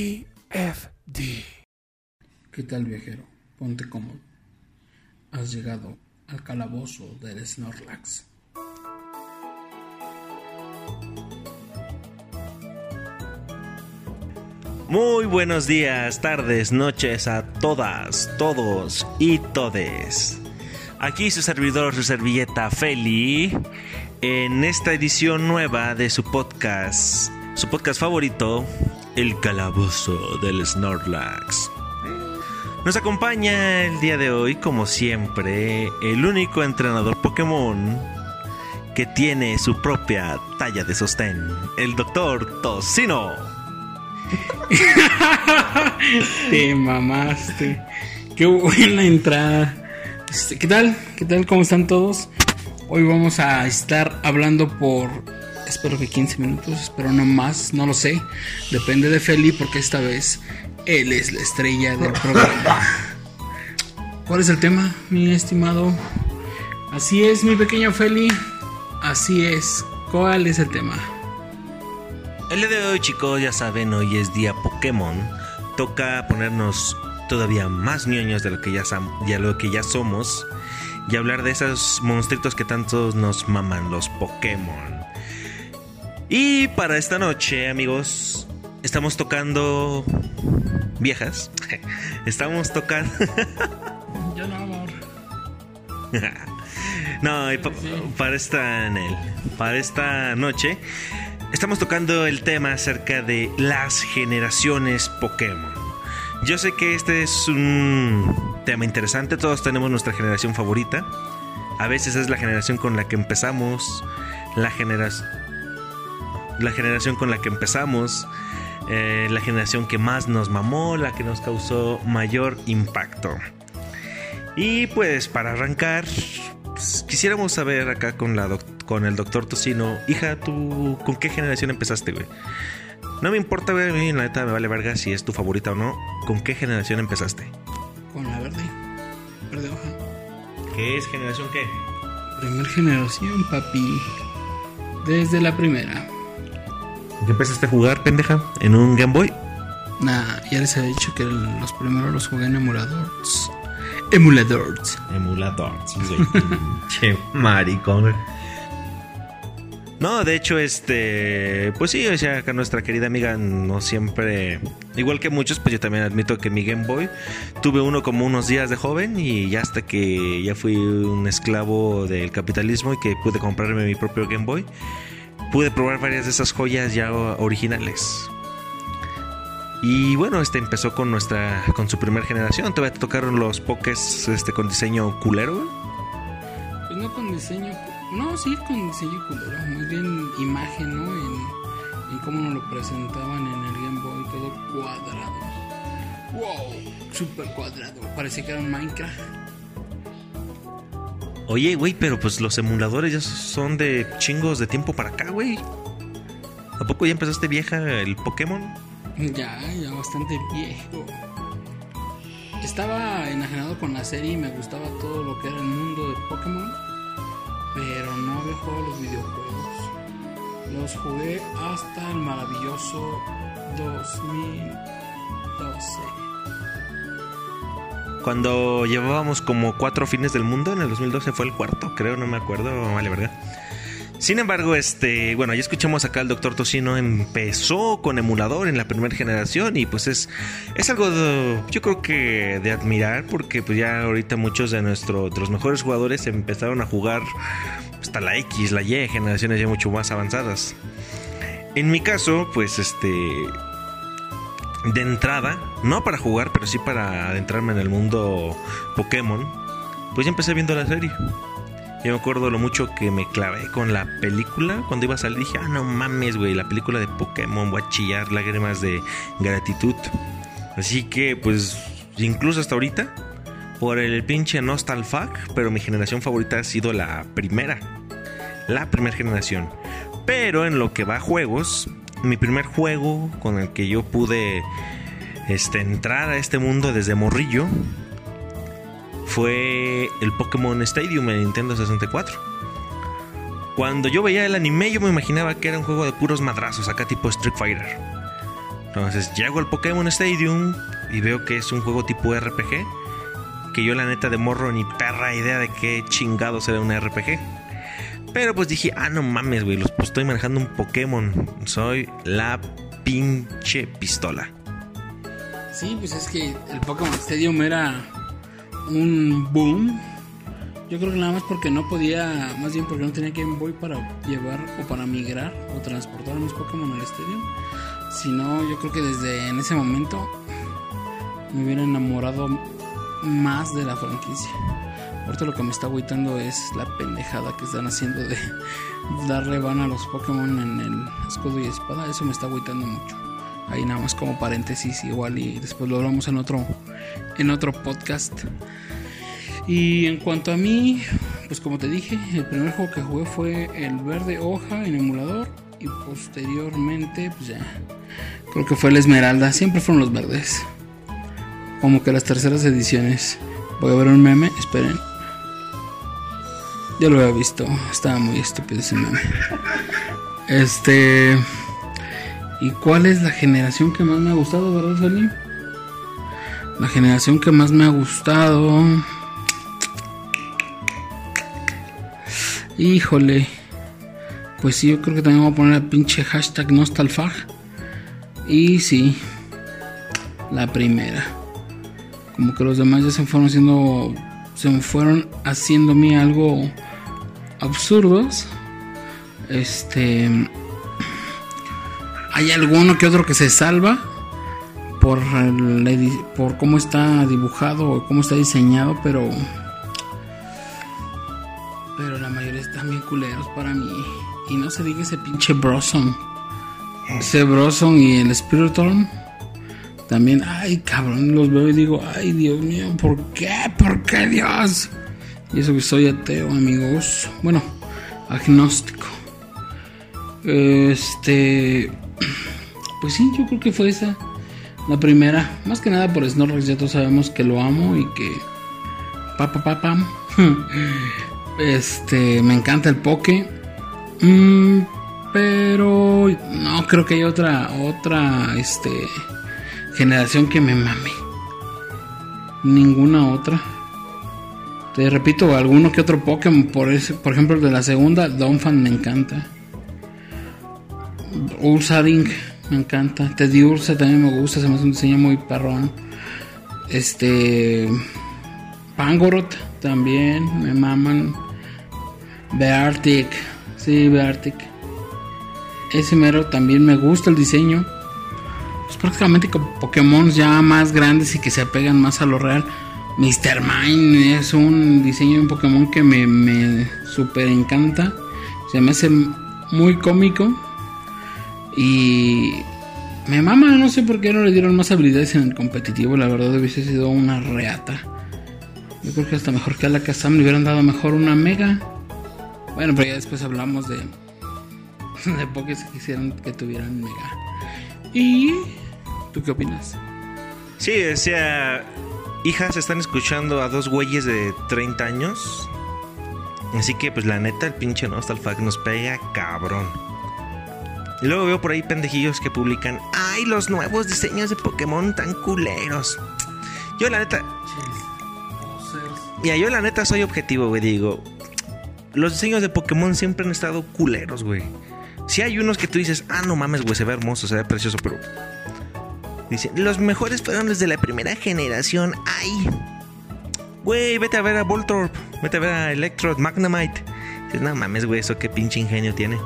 TFD. ¿Qué tal viajero? Ponte cómodo. Has llegado al calabozo del Snorlax. Muy buenos días, tardes, noches a todas, todos y todes. Aquí su servidor, su servilleta Feli, en esta edición nueva de su podcast, su podcast favorito, El Calabozo del Snorlax. Nos acompaña el día de hoy, como siempre, el único entrenador Pokémon que tiene su propia talla de sostén, el Doctor Tocino. Te mamaste. Qué buena entrada. Este, ¿Qué tal? ¿Qué tal? ¿Cómo están todos? Hoy vamos a estar hablando por, espero que 15 minutos, espero no más, no lo sé. Depende de Feli porque esta vez él es la estrella del programa. ¿Cuál es el tema, mi estimado? Así es, mi pequeño Feli. Así es. ¿Cuál es el tema? El día de hoy, chicos, ya saben, hoy es día Pokémon. Toca ponernos todavía más ñoños de lo que ya, sam- ya lo que ya somos y hablar de esos monstruitos que tantos nos maman, los Pokémon. Y para esta noche, amigos, estamos tocando viejas. Estamos tocando Yo no, amor. No, y pa- para esta para esta noche estamos tocando el tema acerca de las generaciones Pokémon. Yo sé que este es un tema interesante, todos tenemos nuestra generación favorita. A veces es la generación con la que empezamos, la generación la generación con la que empezamos, eh, la generación que más nos mamó, la que nos causó mayor impacto. Y pues para arrancar, pues, quisiéramos saber acá con, la con el doctor Tocino, hija, ¿tú con qué generación empezaste, güey? No me importa, güey, a mí la neta me vale verga si es tu favorita o no. ¿Con qué generación empezaste? Con la verde. Verde hoja. ¿Qué es generación qué? Primer generación, papi. Desde la primera. ¿Qué empezaste a jugar, pendeja? ¿En un Game Boy? Nah, ya les he dicho que los primeros los jugué en emuladores. Emuladores. Emulador, sí, soy pinche maricón. No, de hecho, este, pues sí, o sea, acá nuestra querida amiga no siempre, igual que muchos, pues yo también admito que mi Game Boy tuve uno como unos días de joven y ya hasta que ya fui un esclavo del capitalismo y que pude comprarme mi propio Game Boy, pude probar varias de esas joyas ya originales. Y bueno, este empezó con nuestra, con su primer generación. Todavía te tocaron los pokés, este, con diseño culero. Pues no con diseño. No, sí, con diseño culero. Más bien imagen, ¿no? En, en cómo nos lo presentaban en el Game Boy, todo cuadrado. ¡Wow! Super cuadrado. Parecía que era un Minecraft. Oye, güey, pero pues los emuladores ya son de chingos de tiempo para acá, güey. ¿A poco ya empezaste vieja el Pokémon? Ya, ya bastante viejo. Estaba enajenado con la serie y me gustaba todo lo que era el mundo de Pokémon, pero no había jugado los videojuegos. Los jugué hasta el maravilloso 2012. Cuando llevábamos como cuatro fines del mundo, en el 2012 fue el cuarto, creo, no me acuerdo, vale, ¿verdad? Sin embargo, este, bueno, ya escuchamos acá al doctor Tocino, empezó con emulador en la primera generación y pues es, es algo, yo creo que de admirar porque pues ya ahorita muchos de, nuestro, de los mejores jugadores empezaron a jugar hasta la X, la Y, generaciones ya mucho más avanzadas. En mi caso, pues este, de entrada, no para jugar, pero sí para adentrarme en el mundo Pokémon, pues ya empecé viendo la serie. Yo me acuerdo lo mucho que me clavé con la película. Cuando iba a salir dije, ah, no mames, güey, la película de Pokémon, voy a chillar lágrimas de gratitud. Así que, pues, incluso hasta ahorita, por el pinche Nostalfac, pero mi generación favorita ha sido la primera. La primera generación. Pero en lo que va a juegos, mi primer juego con el que yo pude este, entrar a este mundo desde morrillo fue el Pokémon Stadium en Nintendo 64. Cuando yo veía el anime, yo me imaginaba que era un juego de puros madrazos, acá tipo Street Fighter. Entonces llego al Pokémon Stadium y veo que es un juego tipo RPG. Que yo la neta de morro ni perra idea de qué chingado será un RPG. Pero pues dije, ah, no mames, güey, los pues, estoy manejando un Pokémon. Soy la pinche pistola. Sí, pues es que el Pokémon Stadium era un boom. Yo creo que nada más porque no podía, más bien porque no tenía Game Boy para llevar o para migrar o transportar a mis Pokémon al Stadium. Si no, yo creo que desde en ese momento me hubiera enamorado más de la franquicia. Ahorita lo que me está agüitando es la pendejada que están haciendo de darle van a los Pokémon en el escudo y espada. Eso me está agüitando mucho. Ahí nada más como paréntesis igual y después lo hablamos en otro en otro podcast. Y en cuanto a mí, pues como te dije, el primer juego que jugué fue el verde hoja en emulador y posteriormente pues ya creo que fue el esmeralda, siempre fueron los verdes. Como que las terceras ediciones. Voy a ver un meme, esperen. Ya lo había visto, estaba muy estúpido ese. Este ¿Y cuál es la generación que más me ha gustado, verdad, Salim? La generación que más me ha gustado. Híjole. Pues sí, yo creo que también voy a poner el pinche hashtag Nostalfag. Y sí, la primera. Como que los demás ya se fueron haciendo. Se me fueron haciéndome algo absurdos. Este. Hay alguno que otro que se salva por, por cómo está dibujado o cómo está diseñado, pero. Pero la mayoría están bien culeros para mí. Y no se diga ese pinche Broson. Ese Broson y el Spiritorm. También, ay cabrón, los veo y digo, ay Dios mío, ¿por qué? ¿Por qué Dios? Y eso que soy ateo, amigos. Bueno, agnóstico. Este. Pues sí, yo creo que fue esa. La primera. Más que nada por Snorlax, ya todos sabemos que lo amo y que. Pa, pa, pa. Este. Me encanta el Poke. Mm, pero. No creo que haya otra. Otra. Este. Generación que me mame. Ninguna otra. Te repito, alguno que otro Pokémon. Por, ese, por ejemplo, el de la segunda, Donphan me encanta. Ursaring me encanta. Teddy Ursa también me gusta, se me hace un diseño muy perrón. Este. Pangoroth también, me maman. Beartic, sí, Beartic. Ese mero también me gusta el diseño. Pues prácticamente como Pokémon ya más grandes y que se apegan más a lo real. Mr. Mime es un diseño de un Pokémon que me, me super encanta. Se me hace muy cómico. Y me mama, no sé por qué no le dieron más habilidades en el competitivo. La verdad hubiese sido una reata. Yo creo que hasta mejor que a la Kazam le hubieran dado mejor una mega. Bueno, pero ya después hablamos de, de Pokés que quisieran que tuvieran mega. ¿Y tú qué opinas? Sí, decía, hijas están escuchando a dos güeyes de 30 años. Así que pues la neta el pinche Nostalfag nos pega cabrón. Y luego veo por ahí pendejillos que publican, ay, los nuevos diseños de Pokémon tan culeros. Yo la neta... Mira, yo la neta soy objetivo, güey, digo. Los diseños de Pokémon siempre han estado culeros, güey. Si hay unos que tú dices, ah, no mames, güey, se ve hermoso, se ve precioso, pero... Dicen, los mejores fueron desde la primera generación. Ay. Güey, vete a ver a Voltorb, vete a ver a Electrode, Magnemite. Dices, no mames, güey, eso qué pinche ingenio tiene.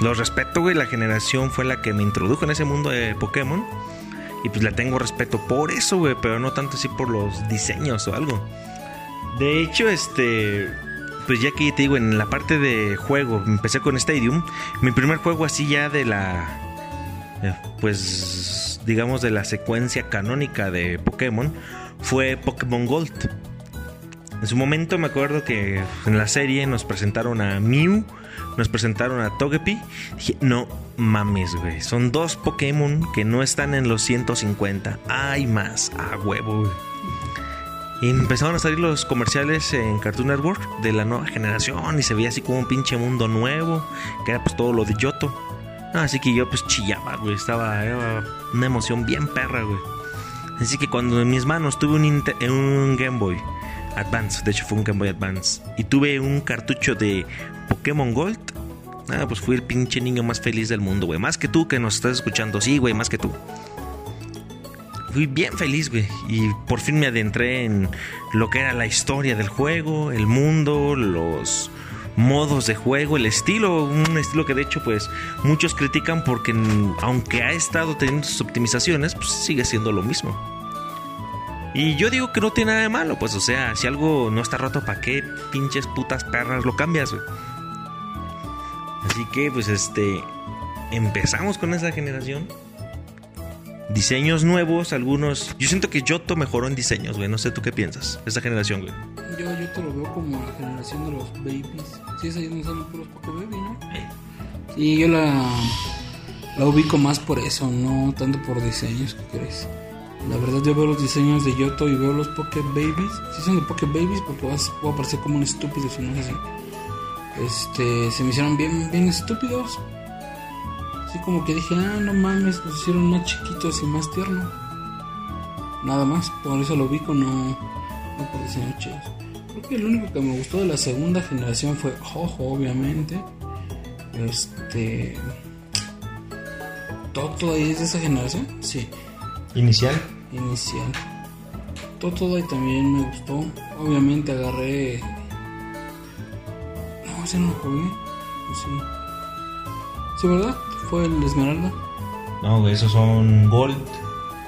Los respeto, güey. La generación fue la que me introdujo en ese mundo de Pokémon. Y pues la tengo respeto por eso, güey. Pero no tanto así por los diseños o algo. De hecho, este. Pues ya que te digo, en la parte de juego, empecé con Stadium. Mi primer juego así ya de la. eh, Pues. Digamos de la secuencia canónica de Pokémon. Fue Pokémon Gold. En su momento me acuerdo que en la serie nos presentaron a Mew, nos presentaron a Togepi. Dije, no mames, güey. Son dos Pokémon que no están en los 150. Hay más, a huevo. Y empezaron a salir los comerciales en Cartoon Network de la nueva generación y se veía así como un pinche mundo nuevo, que era pues todo lo de Yoto. Así que yo pues chillaba, güey. Estaba una emoción bien perra, güey. Así que cuando en mis manos tuve un, un Game Boy Advance, de hecho fue un Game Boy Advance, y tuve un cartucho de Pokémon Gold, ah, pues fui el pinche niño más feliz del mundo, güey. Más que tú que nos estás escuchando, sí, güey, más que tú. Fui bien feliz, güey. Y por fin me adentré en lo que era la historia del juego, el mundo, los modos de juego, el estilo. Un estilo que de hecho, pues, muchos critican porque aunque ha estado teniendo sus optimizaciones, pues sigue siendo lo mismo. Y yo digo que no tiene nada de malo, pues, o sea, si algo no está roto, ¿para qué pinches putas perras lo cambias, güey? Así que, pues, este. Empezamos con esa generación diseños nuevos, algunos. Yo siento que Yoto mejoró en diseños, güey. No sé tú qué piensas. Esta generación, güey. Yo, yo te lo veo como la generación de los babies. Sí, es ahí donde salen puros Poké Baby, ¿no? Sí, yo la, la ubico más por eso, no tanto por diseños, ¿qué crees? La verdad yo veo los diseños de Yoto y veo los Poké Babies. Sí son de Poké Babies porque vas, voy a parecer como un estúpido si no es así. Este, se me hicieron bien, bien estúpidos. Así como que dije, ah, no mames, los hicieron más chiquitos y más tiernos. Nada más, por eso lo ubico, no, no por diseños chidos. Creo que lo único que me gustó de la segunda generación fue Jojo, obviamente. Este. ¿Totodile es de esa generación? Sí, Inicial. inicial. Totodile también me gustó. Obviamente agarré. No, ese no lo jugué. ¿O Sí. Sí, ¿verdad? Fue el Esmeralda. No, esos son Gold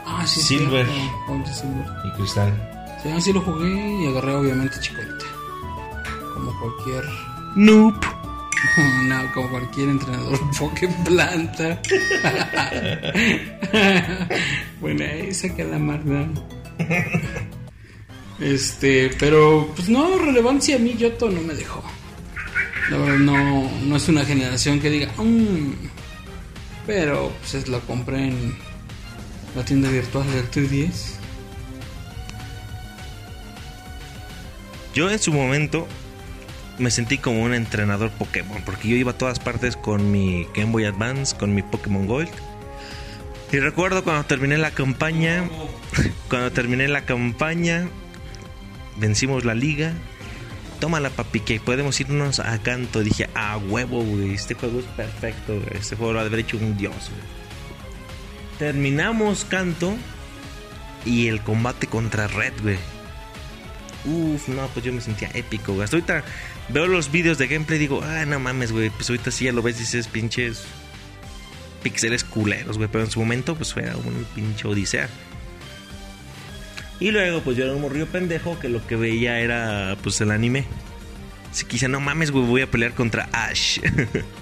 Ah, sí, Silver. cierto. Gold y Silver. y Cristal. Sí, así lo jugué y agarré obviamente Chikorita. Como cualquier. Noob. No, como cualquier entrenador Poké Planta. bueno, esa que la maldad. Este, pero pues no, relevancia a mí Yoto no me dejó. La verdad, no, no es una generación que diga, "Mm", pero pues es- lo compré en la tienda virtual del 3DS. Yo en su momento me sentí como un entrenador Pokémon, porque yo iba a todas partes con mi Game Boy Advance, con mi Pokémon Gold. Y recuerdo cuando terminé la campaña, cuando terminé la campaña, vencimos la liga. Tómala, papi, que podemos irnos a canto. Dije, a huevo, güey. Este juego es perfecto, güey. Este juego lo ha de haber hecho un dios, güey. Terminamos canto y el combate contra Red, güey. Uf, no, pues yo me sentía épico, güey. Hasta ahorita veo los vídeos de gameplay y digo, ah, no mames, güey. Pues ahorita sí ya lo ves y dices pinches pixeles culeros, güey. Pero en su momento, pues fue un pinche odisea. Y luego, pues yo era un morrillo pendejo que lo que veía era, pues, el anime. Así que dije, no mames, güey, voy a pelear contra Ash.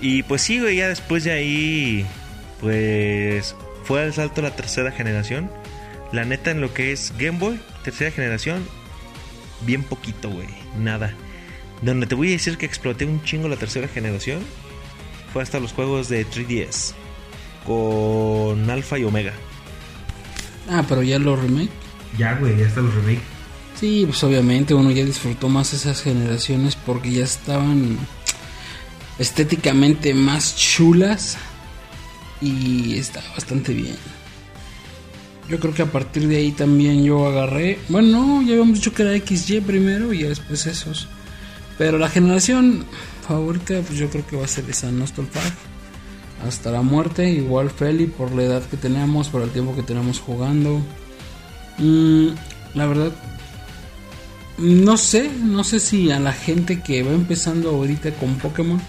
y pues sí, güey, ya después de ahí, pues, fue al salto a la tercera generación. La neta, en lo que es Game Boy, tercera generación, bien poquito, güey, nada. Donde te voy a decir que exploté un chingo la tercera generación fue hasta los juegos de 3DS con Alpha y Omega. Ah, pero ya lo remake. Ya, güey, ya hasta los remake. Sí, pues obviamente uno ya disfrutó más esas generaciones porque ya estaban estéticamente más chulas y está bastante bien. Yo creo que a partir de ahí también yo agarré, bueno, no, ya habíamos dicho que era XY primero y después esos. Pero la generación favorita pues yo creo que va a ser esa Nostalpag. Hasta la muerte, igual Feli por la edad que tenemos, por el tiempo que tenemos jugando. Mm, la verdad, no sé, no sé si a la gente que va empezando ahorita con Pokémon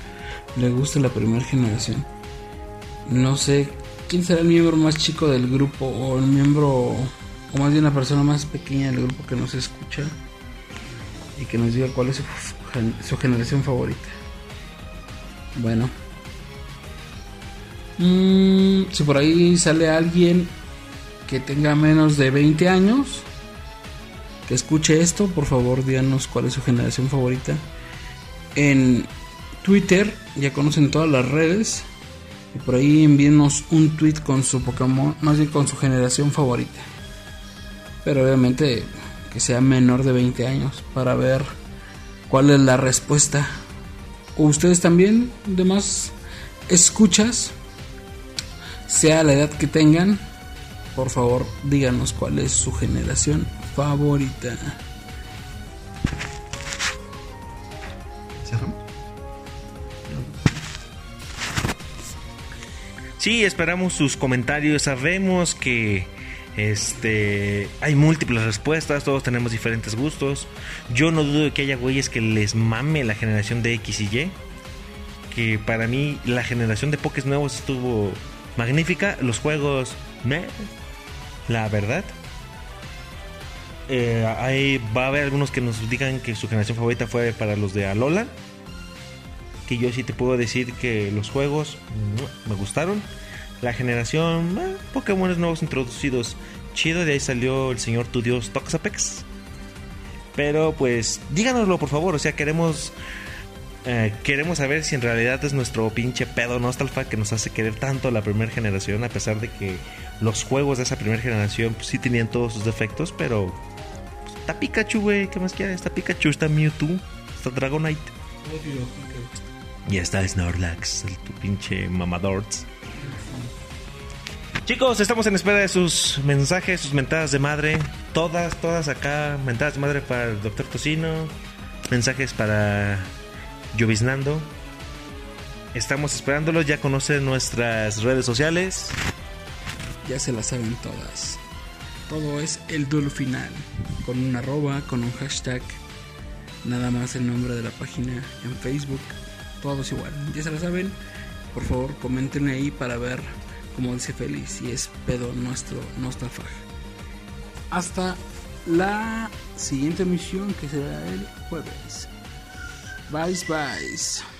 le gusta la primera generación. No sé quién será el miembro más chico del grupo o el miembro, o más bien la persona más pequeña del grupo que nos escucha y que nos diga cuál es su, gen- su generación favorita. Bueno. Mm, si por ahí sale alguien que tenga menos de 20 años, que escuche esto, por favor díganos cuál es su generación favorita. En Twitter, ya conocen todas las redes. Y por ahí envíenos un tweet con su Pokémon, más bien con su generación favorita. Pero obviamente que sea menor de 20 años para ver cuál es la respuesta. Ustedes también, demás escuchas, sea la edad que tengan, por favor díganos cuál es su generación favorita. Sí, esperamos sus comentarios. Sabemos que este hay múltiples respuestas, todos tenemos diferentes gustos. Yo no dudo de que haya güeyes que les mame la generación de X y Y. Que para mí la generación de Pokés nuevos estuvo magnífica. Los juegos, me, la verdad. Eh, va a haber algunos que nos digan que su generación favorita fue para los de Alola que yo sí te puedo decir que los juegos me gustaron. La generación, eh, Pokémon nuevos introducidos, chido, de ahí salió el señor tu dios Toxapex. Pero pues díganoslo por favor, o sea, queremos eh, queremos saber si en realidad es nuestro pinche pedo nostalfa que nos hace querer tanto la primera generación, a pesar de que los juegos de esa primera generación pues, sí tenían todos sus defectos, pero pues, está Pikachu, güey, ¿qué más quieres? Está Pikachu, está Mewtwo, está Dragonite. Y está Snorlax, el tu pinche mamadorts. Chicos, estamos en espera de sus mensajes, sus mentadas de madre. Todas, todas acá. Mentadas de madre para el doctor Tocino. Mensajes para Lloviznando. Estamos esperándolos. Ya conocen nuestras redes sociales. Ya se las saben todas. Todo es el duelo final. Con un arroba, con un hashtag. Nada más el nombre de la página en Facebook todos igual. Ya se lo saben. Por favor, comenten ahí para ver, como dice Félix, si es pedo nuestro nostalfag. Hasta la siguiente emisión que será el jueves. Bye, bye.